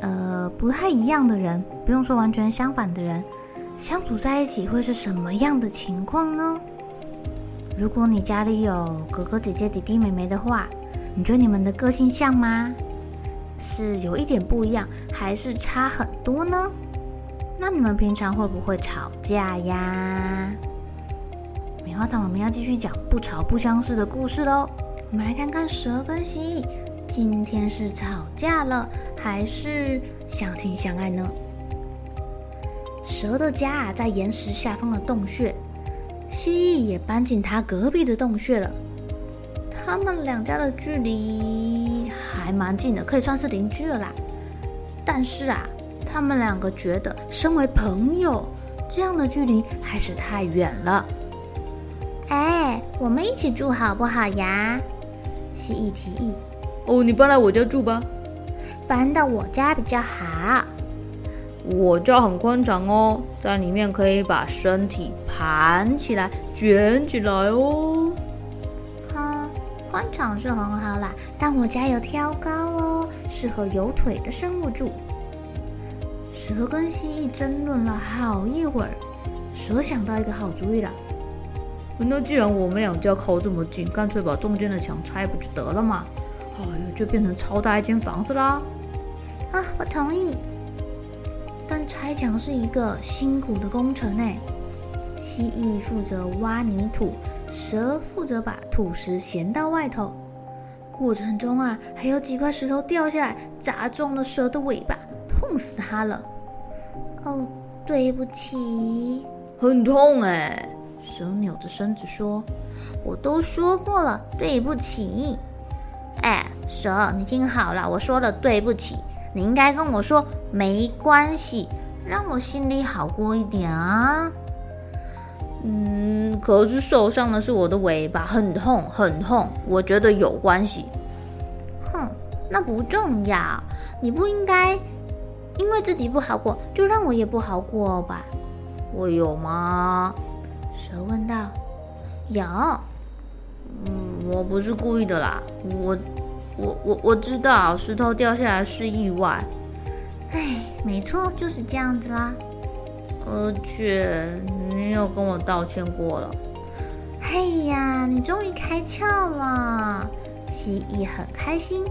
呃，不太一样的人，不用说完全相反的人，相处在一起会是什么样的情况呢？如果你家里有哥哥姐姐、弟弟妹妹的话，你觉得你们的个性像吗？是有一点不一样，还是差很多呢？那你们平常会不会吵架呀？棉花糖，我们要继续讲不吵不相识的故事喽。我们来看看蛇跟蜥蜴。今天是吵架了，还是相亲相爱呢？蛇的家啊，在岩石下方的洞穴，蜥蜴也搬进它隔壁的洞穴了。他们两家的距离还蛮近的，可以算是邻居了啦。但是啊，他们两个觉得，身为朋友，这样的距离还是太远了。哎，我们一起住好不好呀？蜥蜴提议。哦，你搬来我家住吧。搬到我家比较好。我家很宽敞哦，在里面可以把身体盘起来、卷起来哦。哈，宽敞是很好啦，但我家有挑高哦，适合有腿的生物住。蛇跟蜥蜴争论了好一会儿，蛇想到一个好主意了。那既然我们两家靠这么近，干脆把中间的墙拆不就得了吗？哎呦，就变成超大一间房子啦！啊，我同意。但拆墙是一个辛苦的工程呢。蜥蜴负责挖泥土，蛇负责把土石衔到外头。过程中啊，还有几块石头掉下来，砸中了蛇的尾巴，痛死它了。哦，对不起，很痛哎。蛇扭着身子说：“我都说过了，对不起。”哎，蛇，你听好了，我说了对不起，你应该跟我说没关系，让我心里好过一点啊。嗯，可是受伤的是我的尾巴，很痛很痛，我觉得有关系。哼，那不重要，你不应该因为自己不好过，就让我也不好过吧？我有吗？蛇问道。有。嗯，我不是故意的啦，我，我，我我知道石头掉下来是意外。哎，没错，就是这样子啦。而且你有跟我道歉过了。哎呀，你终于开窍了！蜥蜴很开心，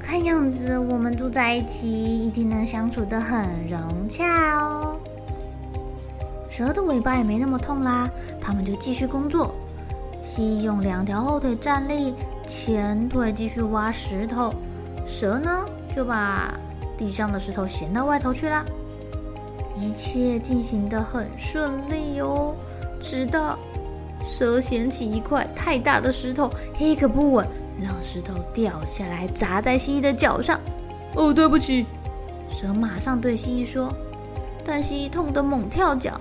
看样子我们住在一起一定能相处的很融洽哦。蛇的尾巴也没那么痛啦，他们就继续工作。蜥蜴用两条后腿站立，前腿继续挖石头。蛇呢，就把地上的石头衔到外头去了。一切进行得很顺利哦，直到蛇衔起一块太大的石头，一个不稳，让石头掉下来砸在蜥蜴的脚上。哦，对不起，蛇马上对蜥蜴说。但蜥蜴痛得猛跳脚。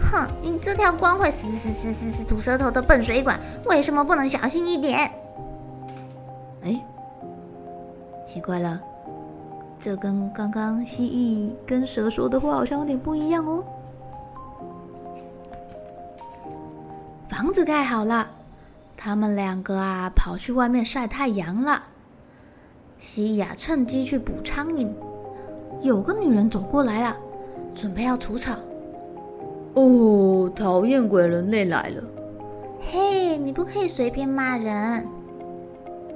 哼，你这条光会死死死死死吐舌头的笨水管，为什么不能小心一点？哎，奇怪了，这跟刚刚蜥蜴跟蛇说的话好像有点不一样哦。房子盖好了，他们两个啊跑去外面晒太阳了。蜥蜴啊趁机去捕苍蝇，有个女人走过来了，准备要除草。哦，讨厌鬼人类来了！嘿，你不可以随便骂人。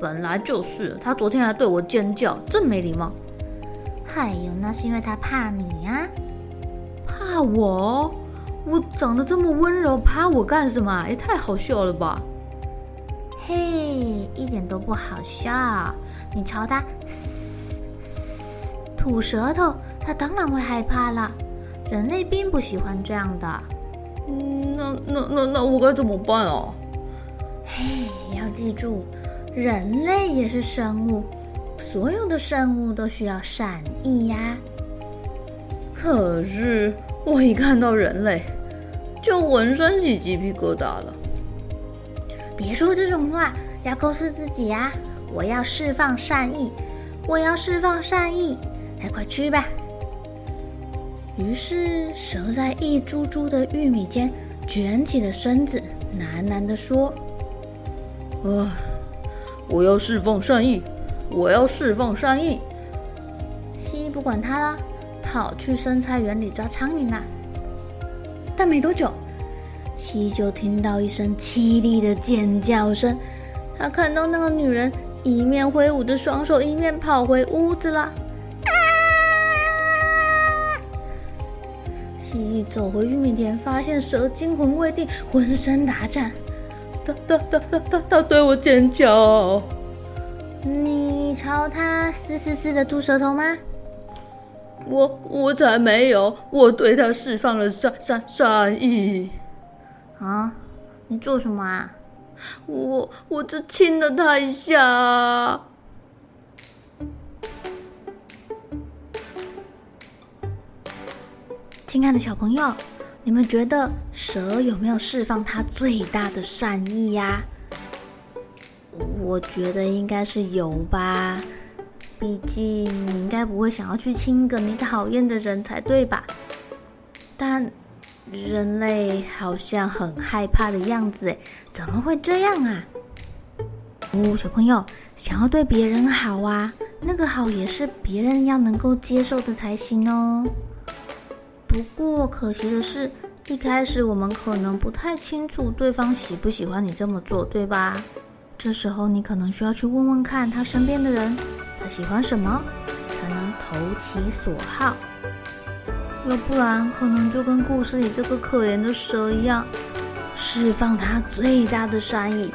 本来就是，他昨天还对我尖叫，真没礼貌。哎呦，那是因为他怕你呀、啊。怕我？我长得这么温柔，怕我干什么？也太好笑了吧！嘿，一点都不好笑。你朝他嘶嘶吐舌头，他当然会害怕了。人类并不喜欢这样的。嗯，那那那那我该怎么办啊？嘿，要记住，人类也是生物，所有的生物都需要善意呀。可是我一看到人类，就浑身起鸡皮疙瘩了。别说这种话，要告诉自己呀！我要释放善意，我要释放善意，来，快去吧！于是，蛇在一株株的玉米间卷起了身子，喃喃地说：“啊，我要释放善意，我要释放善意。”蜥蜴不管它了。跑去生菜园里抓苍蝇啦！但没多久，蜥蜴就听到一声凄厉的尖叫声。他看到那个女人一面挥舞着双手，一面跑回屋子了。蜥蜴走回玉米田，发现蛇惊魂未定，浑身打颤。他他他他他他对我尖叫！你朝他嘶嘶嘶的吐舌头吗？我我才没有，我对他释放了善善善意。啊，你做什么啊？我我只亲了他一下。亲爱的小朋友，你们觉得蛇有没有释放它最大的善意呀？我觉得应该是有吧。毕竟你应该不会想要去亲个你讨厌的人才对吧？但人类好像很害怕的样子，怎么会这样啊？哦，小朋友，想要对别人好啊，那个好也是别人要能够接受的才行哦。不过可惜的是，一开始我们可能不太清楚对方喜不喜欢你这么做，对吧？这时候你可能需要去问问看他身边的人。他喜欢什么，才能投其所好？要不然，可能就跟故事里这个可怜的蛇一样，释放他最大的善意，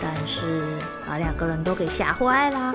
但是把两个人都给吓坏了。